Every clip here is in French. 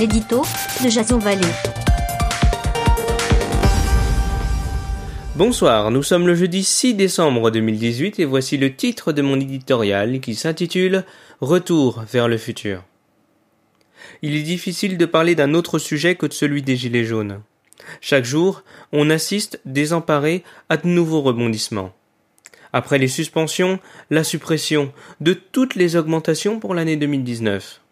l'édito de Jason Vallée. Bonsoir, nous sommes le jeudi 6 décembre 2018 et voici le titre de mon éditorial qui s'intitule Retour vers le futur. Il est difficile de parler d'un autre sujet que celui des Gilets jaunes. Chaque jour, on assiste, désemparé, à de nouveaux rebondissements. Après les suspensions, la suppression de toutes les augmentations pour l'année 2019.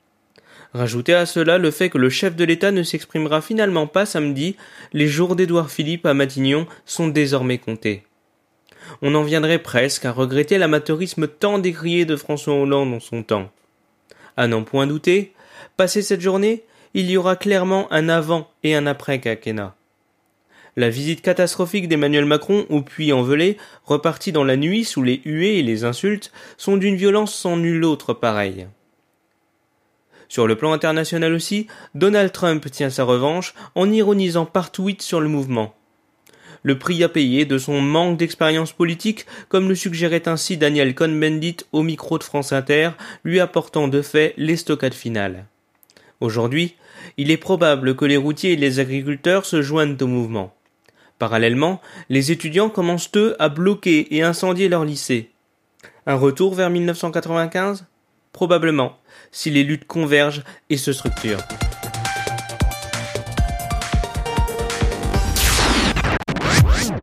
Rajoutez à cela le fait que le chef de l'État ne s'exprimera finalement pas samedi, les jours d'Édouard Philippe à Matignon sont désormais comptés. On en viendrait presque à regretter l'amateurisme tant décrié de François Hollande en son temps. À n'en point douter, passé cette journée, il y aura clairement un avant et un après quinquennat. La visite catastrophique d'Emmanuel Macron au Puy-en-Velay, repartie dans la nuit sous les huées et les insultes, sont d'une violence sans nulle autre pareille. Sur le plan international aussi, Donald Trump tient sa revanche en ironisant par tweet sur le mouvement. Le prix à payer de son manque d'expérience politique, comme le suggérait ainsi Daniel Cohn-Bendit au micro de France Inter, lui apportant de fait l'estocade finale. Aujourd'hui, il est probable que les routiers et les agriculteurs se joignent au mouvement. Parallèlement, les étudiants commencent eux à bloquer et incendier leur lycée. Un retour vers 1995 Probablement, si les luttes convergent et se structurent.